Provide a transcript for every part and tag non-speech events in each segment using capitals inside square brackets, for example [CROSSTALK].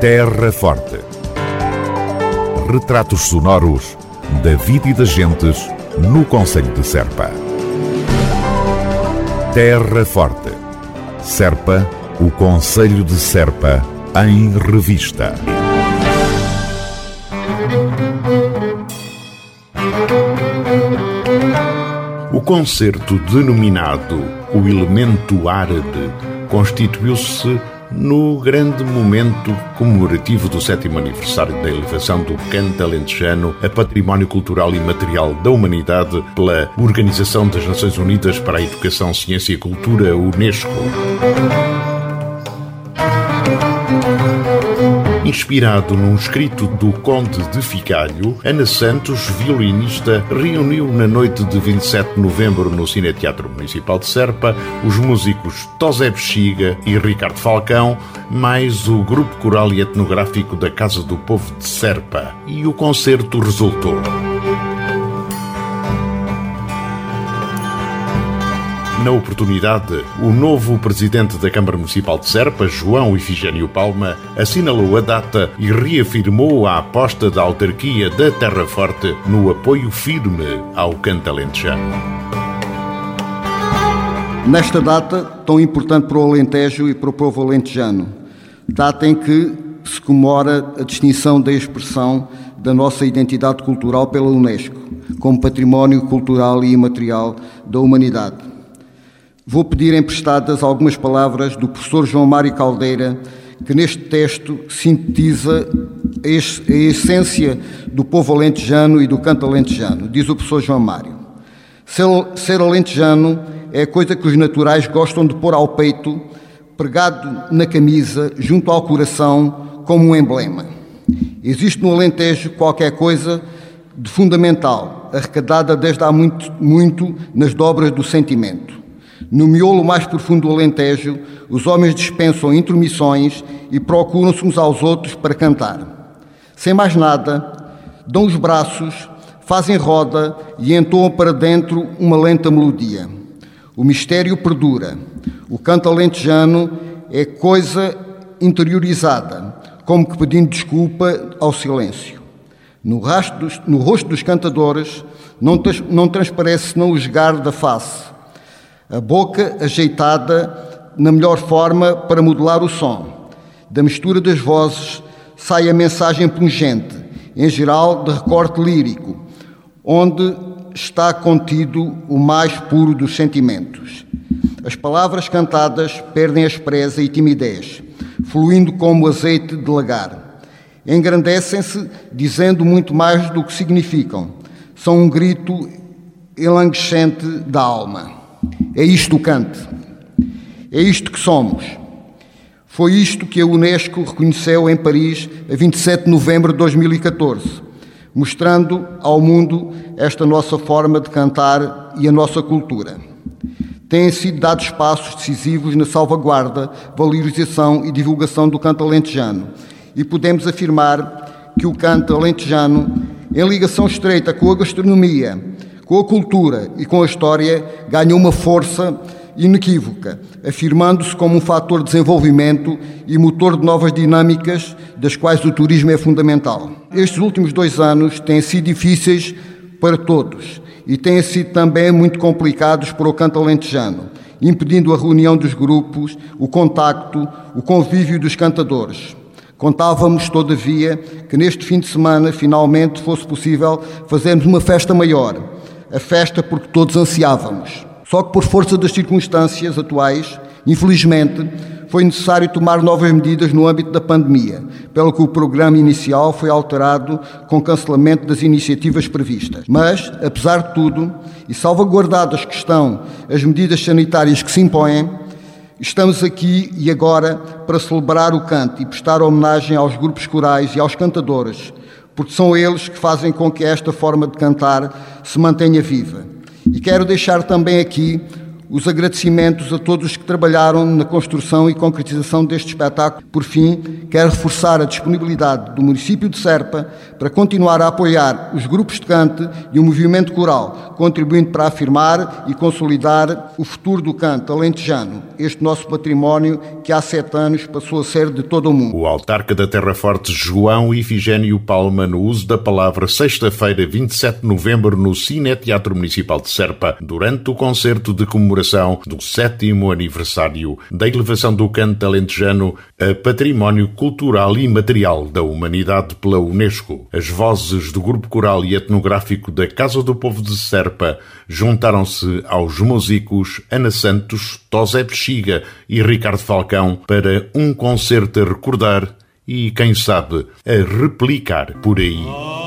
Terra Forte. Retratos sonoros da vida e das gentes no Conselho de Serpa. Terra Forte. Serpa, o Conselho de Serpa, em revista. O concerto denominado O Elemento Árabe constituiu-se no grande momento comemorativo do sétimo aniversário da elevação do canto alentejano a património cultural e material da humanidade pela Organização das Nações Unidas para a Educação, Ciência e Cultura, Unesco. Inspirado num escrito do Conde de Ficalho, Ana Santos, violinista, reuniu na noite de 27 de novembro no Cine Teatro Municipal de Serpa os músicos Tosé Bexiga e Ricardo Falcão, mais o grupo coral e etnográfico da Casa do Povo de Serpa. E o concerto resultou. Na oportunidade, o novo presidente da Câmara Municipal de Serpa, João Ifigênio Palma, assinalou a data e reafirmou a aposta da autarquia da Terra Forte no apoio firme ao canto alentejano. Nesta data, tão importante para o Alentejo e para o povo alentejano, data em que se comemora a distinção da expressão da nossa identidade cultural pela Unesco, como património cultural e imaterial da humanidade. Vou pedir emprestadas algumas palavras do professor João Mário Caldeira, que neste texto sintetiza a essência do povo alentejano e do canto alentejano. Diz o professor João Mário: Ser alentejano é a coisa que os naturais gostam de pôr ao peito, pregado na camisa, junto ao coração, como um emblema. Existe no Alentejo qualquer coisa de fundamental, arrecadada desde há muito, muito nas dobras do sentimento. No miolo mais profundo do Alentejo, os homens dispensam intromissões e procuram-se uns aos outros para cantar. Sem mais nada, dão os braços, fazem roda e entoam para dentro uma lenta melodia. O mistério perdura. O canto alentejano é coisa interiorizada, como que pedindo desculpa ao silêncio. No, dos, no rosto dos cantadores não, não transparece senão o esgar da face, a boca ajeitada na melhor forma para modular o som. Da mistura das vozes sai a mensagem pungente, em geral de recorte lírico, onde está contido o mais puro dos sentimentos. As palavras cantadas perdem a aspereza e timidez, fluindo como azeite de lagar. Engrandecem-se dizendo muito mais do que significam. São um grito enlanguescente da alma. É isto o cante. É isto que somos. Foi isto que a Unesco reconheceu em Paris a 27 de novembro de 2014, mostrando ao mundo esta nossa forma de cantar e a nossa cultura. Têm sido dados passos decisivos na salvaguarda, valorização e divulgação do canto alentejano e podemos afirmar que o canto alentejano, em ligação estreita com a gastronomia, com a cultura e com a história, ganha uma força inequívoca, afirmando-se como um fator de desenvolvimento e motor de novas dinâmicas, das quais o turismo é fundamental. Estes últimos dois anos têm sido difíceis para todos e têm sido também muito complicados para o canto alentejano, impedindo a reunião dos grupos, o contacto, o convívio dos cantadores. Contávamos, todavia, que neste fim de semana finalmente fosse possível fazermos uma festa maior a festa porque todos ansiávamos. Só que, por força das circunstâncias atuais, infelizmente, foi necessário tomar novas medidas no âmbito da pandemia, pelo que o programa inicial foi alterado com cancelamento das iniciativas previstas. Mas, apesar de tudo, e salvaguardadas que estão as medidas sanitárias que se impõem, estamos aqui e agora para celebrar o canto e prestar homenagem aos grupos corais e aos cantadores porque são eles que fazem com que esta forma de cantar se mantenha viva. E quero deixar também aqui os agradecimentos a todos os que trabalharam na construção e concretização deste espetáculo. Por fim, quero reforçar a disponibilidade do município de Serpa para continuar a apoiar os grupos de cante e o movimento coral, contribuindo para afirmar e consolidar o futuro do canto alentejano, este nosso património que há sete anos passou a ser de todo o mundo. O autarca da Terra Forte, João Ifigênio Palma, no uso da palavra sexta-feira, 27 de novembro, no Cine Teatro Municipal de Serpa, durante o concerto de comemoração comemoração do sétimo aniversário da elevação do canto alentejano a Património Cultural e Material da Humanidade pela Unesco. As vozes do Grupo Coral e Etnográfico da Casa do Povo de Serpa juntaram-se aos músicos Ana Santos, Tosé Bexiga e Ricardo Falcão para um concerto a recordar e, quem sabe, a replicar por aí.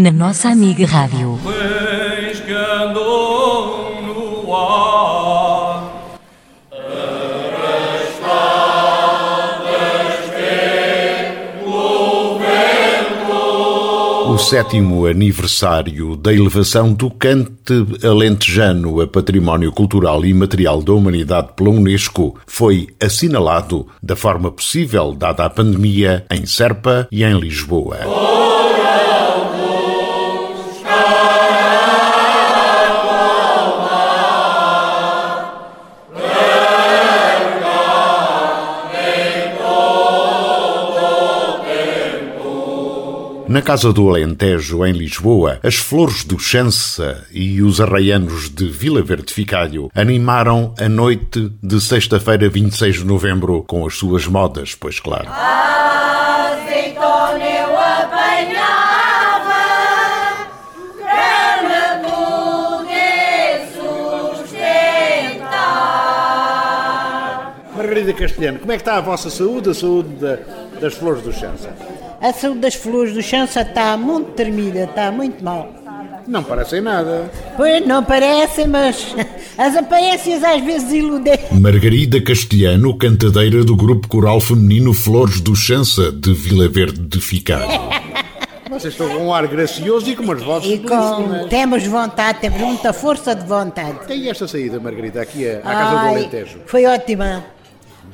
Na nossa amiga Rádio. O sétimo aniversário da elevação do cante alentejano a património cultural e material da humanidade pela Unesco foi assinalado da forma possível, dada a pandemia, em Serpa e em Lisboa. Na Casa do Alentejo, em Lisboa, as flores do Chança e os arraianos de Vila Verde Ficalho animaram a noite de sexta-feira, 26 de novembro, com as suas modas, pois claro. Margarida Castelhano, como é que está a vossa saúde, a saúde da, das flores do Chança? A saúde das flores do Chança está muito tremida, está muito mal. Não parecem nada. Pois não parecem, mas [LAUGHS] as aparências às vezes iludem. Margarida Castelhano, cantadeira do grupo coral feminino Flores do Chança, de Vila Verde de Ficar. [LAUGHS] Vocês estão com um ar gracioso e com umas vozes E com, temos vontade, temos muita força de vontade. Tem esta saída, Margarida, aqui à Casa do Ai, Alentejo? Foi ótima.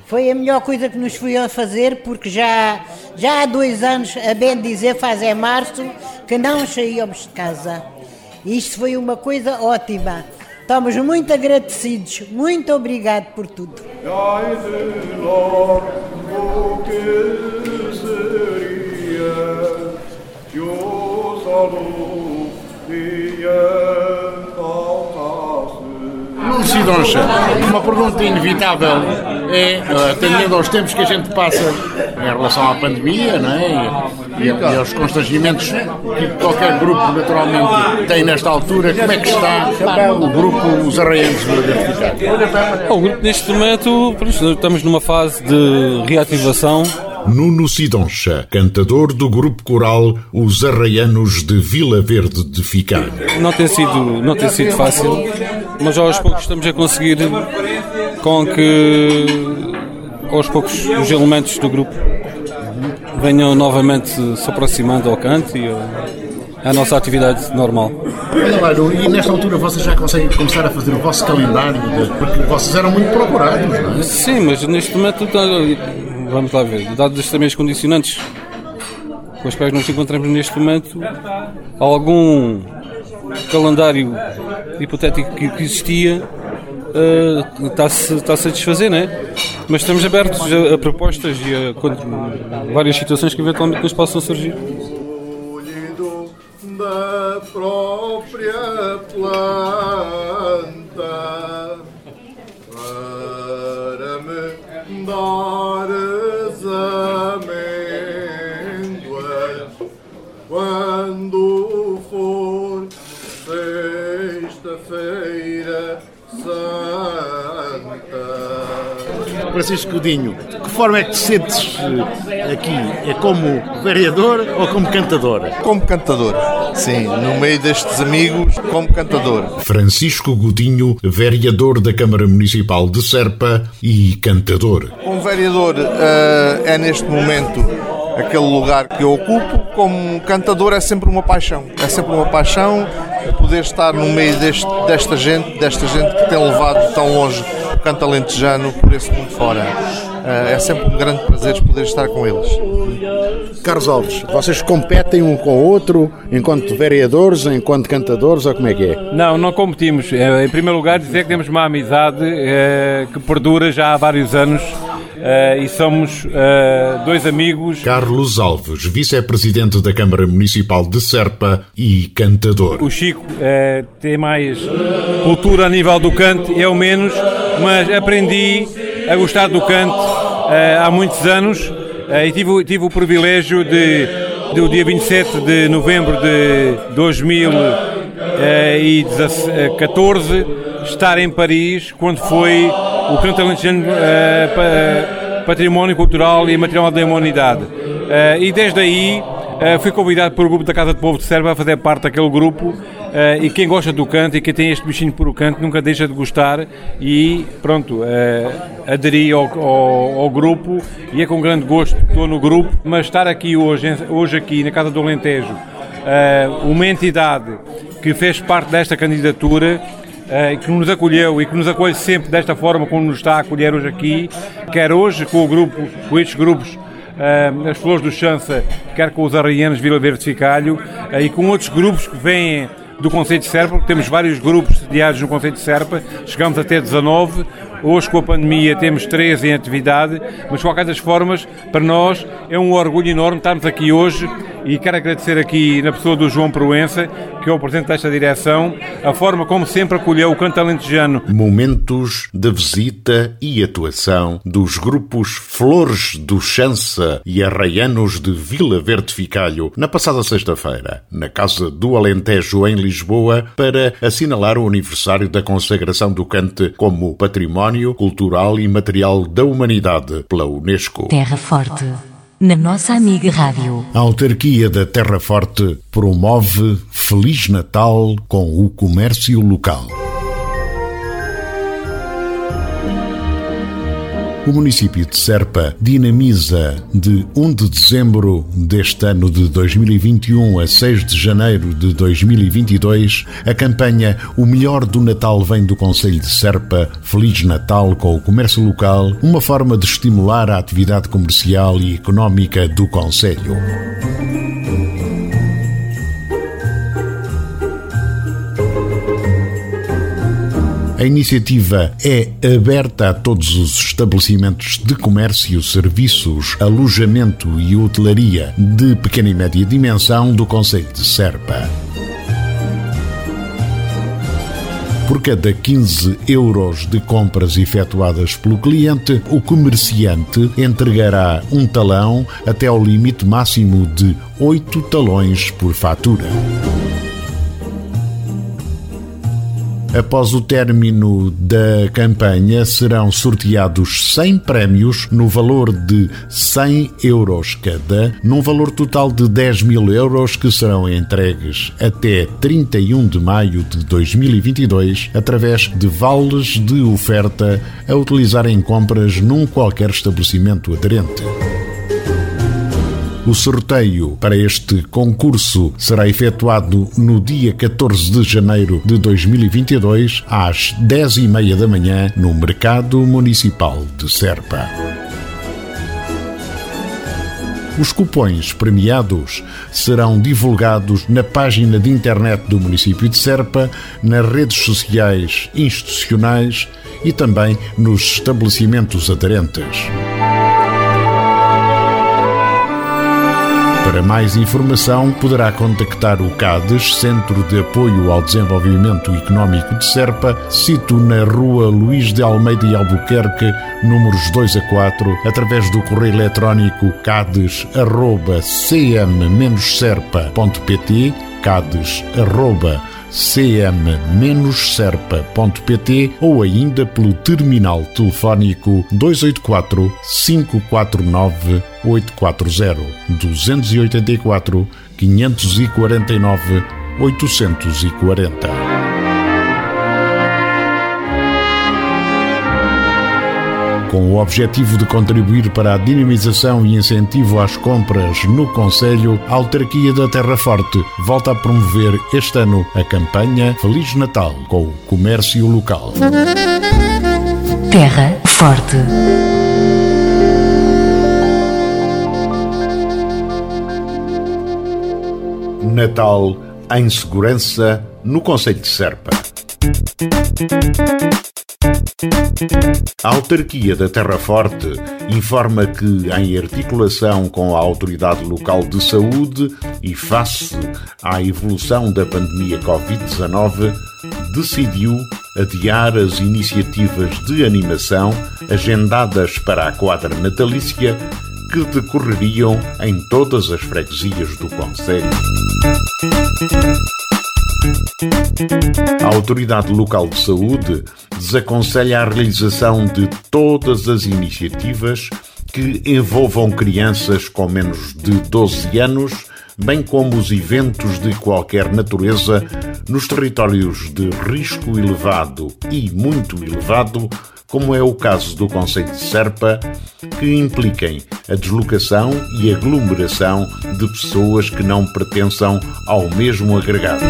Foi a melhor coisa que nos fui a fazer, porque já, já há dois anos, a bem dizer, faz é março, que não saíamos de casa. Isto foi uma coisa ótima. Estamos muito agradecidos. Muito obrigado por tudo. Ai de logo o que seria que o solo dia faltasse. Nuno Sidoncha, uma pergunta inevitável é, eh, atendendo aos tempos que a gente passa em relação à pandemia não é? e, e, e aos constrangimentos que qualquer grupo naturalmente tem nesta altura, como é que está o grupo Os Arraianos de Identificar? O grupo neste momento, estamos numa fase de reativação. Nuno Sidoncha, cantador do grupo coral Os Arraianos de Vila Verde de Ficar. Não tem sido, não tem sido fácil, mas aos poucos estamos a conseguir com que aos poucos os elementos do grupo venham novamente se aproximando ao canto e à nossa atividade normal. Nuno, e nesta altura vocês já conseguem começar a fazer o vosso calendário, porque vocês eram muito procurados, não é? Sim, mas neste momento vamos lá ver, dados também os condicionantes com os quais nos encontramos neste momento, algum calendário hipotético que existia eh, está-se está a satisfazer, não é? Mas estamos abertos a, a propostas e a quando- várias situações que eventualmente nos possam surgir. Da própria planta Francisco Godinho, de que forma é que te sentes eh, aqui? É como vereador ou como cantador? Como cantador, sim, no meio destes amigos, como cantador. Francisco Godinho, vereador da Câmara Municipal de Serpa e cantador. Como vereador, eh, é neste momento aquele lugar que eu ocupo. Como cantador, é sempre uma paixão. É sempre uma paixão poder estar no meio deste- desta gente, desta gente que tem levado tão longe canto alentejano por esse mundo fora. Eh, é sempre um grande prazer poder estar com eles. Carlos Alves, vocês competem um com o outro enquanto vereadores, enquanto cantadores ou como é que é? Não, não competimos. Eh, Em primeiro lugar, dizer que temos uma amizade eh, que perdura já há vários anos eh, e somos eh, dois amigos. Carlos Alves, vice-presidente da Câmara Municipal de Serpa e cantador. O Chico eh, tem mais cultura a nível do canto, eu menos, mas aprendi a gostar do canto eh, há muitos anos eh, e tive, tive o privilégio de, do dia 27 de novembro de 2014, estar em Paris quando foi o canto alentejano eh, pa- património cultural e material da humanidade. Eh, e desde aí eh, fui convidado pelo grupo da Casa do Povo de Serva a fazer parte daquele grupo eh, e quem gosta do canto e quem tem este bichinho por o canto nunca deixa de gostar e pronto, eh, aderi ao, ao- ao grupo e é com grande gosto que estou no grupo, mas estar aqui hoje, hoje aqui na Casa do Alentejo, uma entidade que fez parte desta candidatura que nos acolheu e que nos acolhe sempre desta forma como nos está a acolher hoje aqui, quer hoje com o grupo, com estes grupos eh, as Flores do Chança, quer com os Arraianos Vila Verde de Ficalho eh, e com outros grupos que vêm do Conceito de Serpa, porque temos vários grupos sediados no Conceito de Serpa, chegamos até 19, hoje com a pandemia temos 13 em atividade, mas de qualquer das formas, para nós é um orgulho enorme estarmos aqui hoje e quero agradecer aqui na pessoa do João Proença, que é o presidente desta direção, a forma como sempre acolheu o canto alentejano. Momentos de visita e atuação dos grupos Flores do Chança e Arraianos de Vila Verde Ficalho na passada sexta-feira, na Casa do Alentejo em Lisboa, para assinalar o aniversário da consagração do cante como Património Cultural e Material da Humanidade pela Unesco. Terra Forte na nossa amiga Rádio. A autarquia da Terra Forte promove Feliz Natal com o comércio local. O município de Serpa dinamiza de 1 de dezembro deste ano de 2021 a 6 de janeiro de 2022 a campanha O Melhor do Natal vem do Conselho de Serpa, Feliz Natal com o comércio local, uma forma de estimular a atividade comercial e económica do Conselho. A iniciativa é aberta a todos os estabelecimentos de comércio, serviços, alojamento e hotelaria de pequena e média dimensão do Conselho de Serpa. Por cada 15 euros de compras efetuadas pelo cliente, o comerciante entregará um talão até ao limite máximo de 8 talões por fatura. Após o término da campanha, serão sorteados 100 prémios no valor de 100 euros cada, num valor total de 10 mil euros que serão entregues até 31 de maio de 2022 através de vales de oferta a utilizar em compras num qualquer estabelecimento aderente. O sorteio para este concurso será efetuado no dia 14 de janeiro de 2022, às 10h30 da manhã, no Mercado Municipal de Serpa. Os cupões premiados serão divulgados na página de internet do município de Serpa, nas redes sociais institucionais e também nos estabelecimentos aderentes. Para mais informação, poderá contactar o CADES, Centro de Apoio ao Desenvolvimento Económico de Serpa, sito na Rua Luís de Almeida e Albuquerque, números 2 a 4, através do correio eletrónico cades.cm-serpa.pt, cades.cm cm-serpa.pt ou ainda pelo terminal telefónico 284 549 840 284 549 840. Com o objetivo de contribuir para a dinamização e incentivo às compras no Conselho, a Autarquia da Terra Forte volta a promover este ano a campanha Feliz Natal com o comércio local. Terra Forte. Natal em segurança no Conselho de Serpa. A autarquia da Terra Forte informa que, em articulação com a Autoridade Local de Saúde e face à evolução da pandemia Covid-19, decidiu adiar as iniciativas de animação agendadas para a quadra natalícia que decorreriam em todas as freguesias do Conselho. A Autoridade Local de Saúde desaconselha a realização de todas as iniciativas que envolvam crianças com menos de 12 anos, bem como os eventos de qualquer natureza nos territórios de risco elevado e muito elevado, como é o caso do Conselho de Serpa, que impliquem a deslocação e aglomeração de pessoas que não pertençam ao mesmo agregado.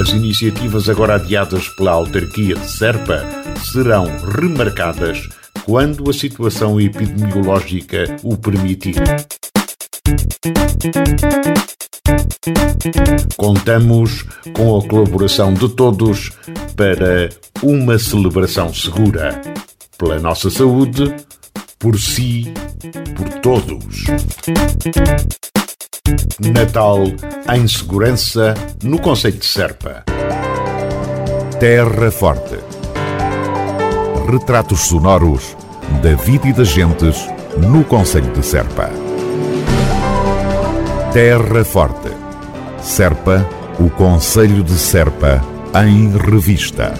As iniciativas agora adiadas pela autarquia de Serpa serão remarcadas quando a situação epidemiológica o permitir. Contamos com a colaboração de todos para uma celebração segura. Pela nossa saúde, Por si, por todos. Natal em segurança no Conselho de Serpa. Terra Forte. Retratos sonoros da vida e das gentes no Conselho de Serpa. Terra Forte. Serpa, o Conselho de Serpa, em revista.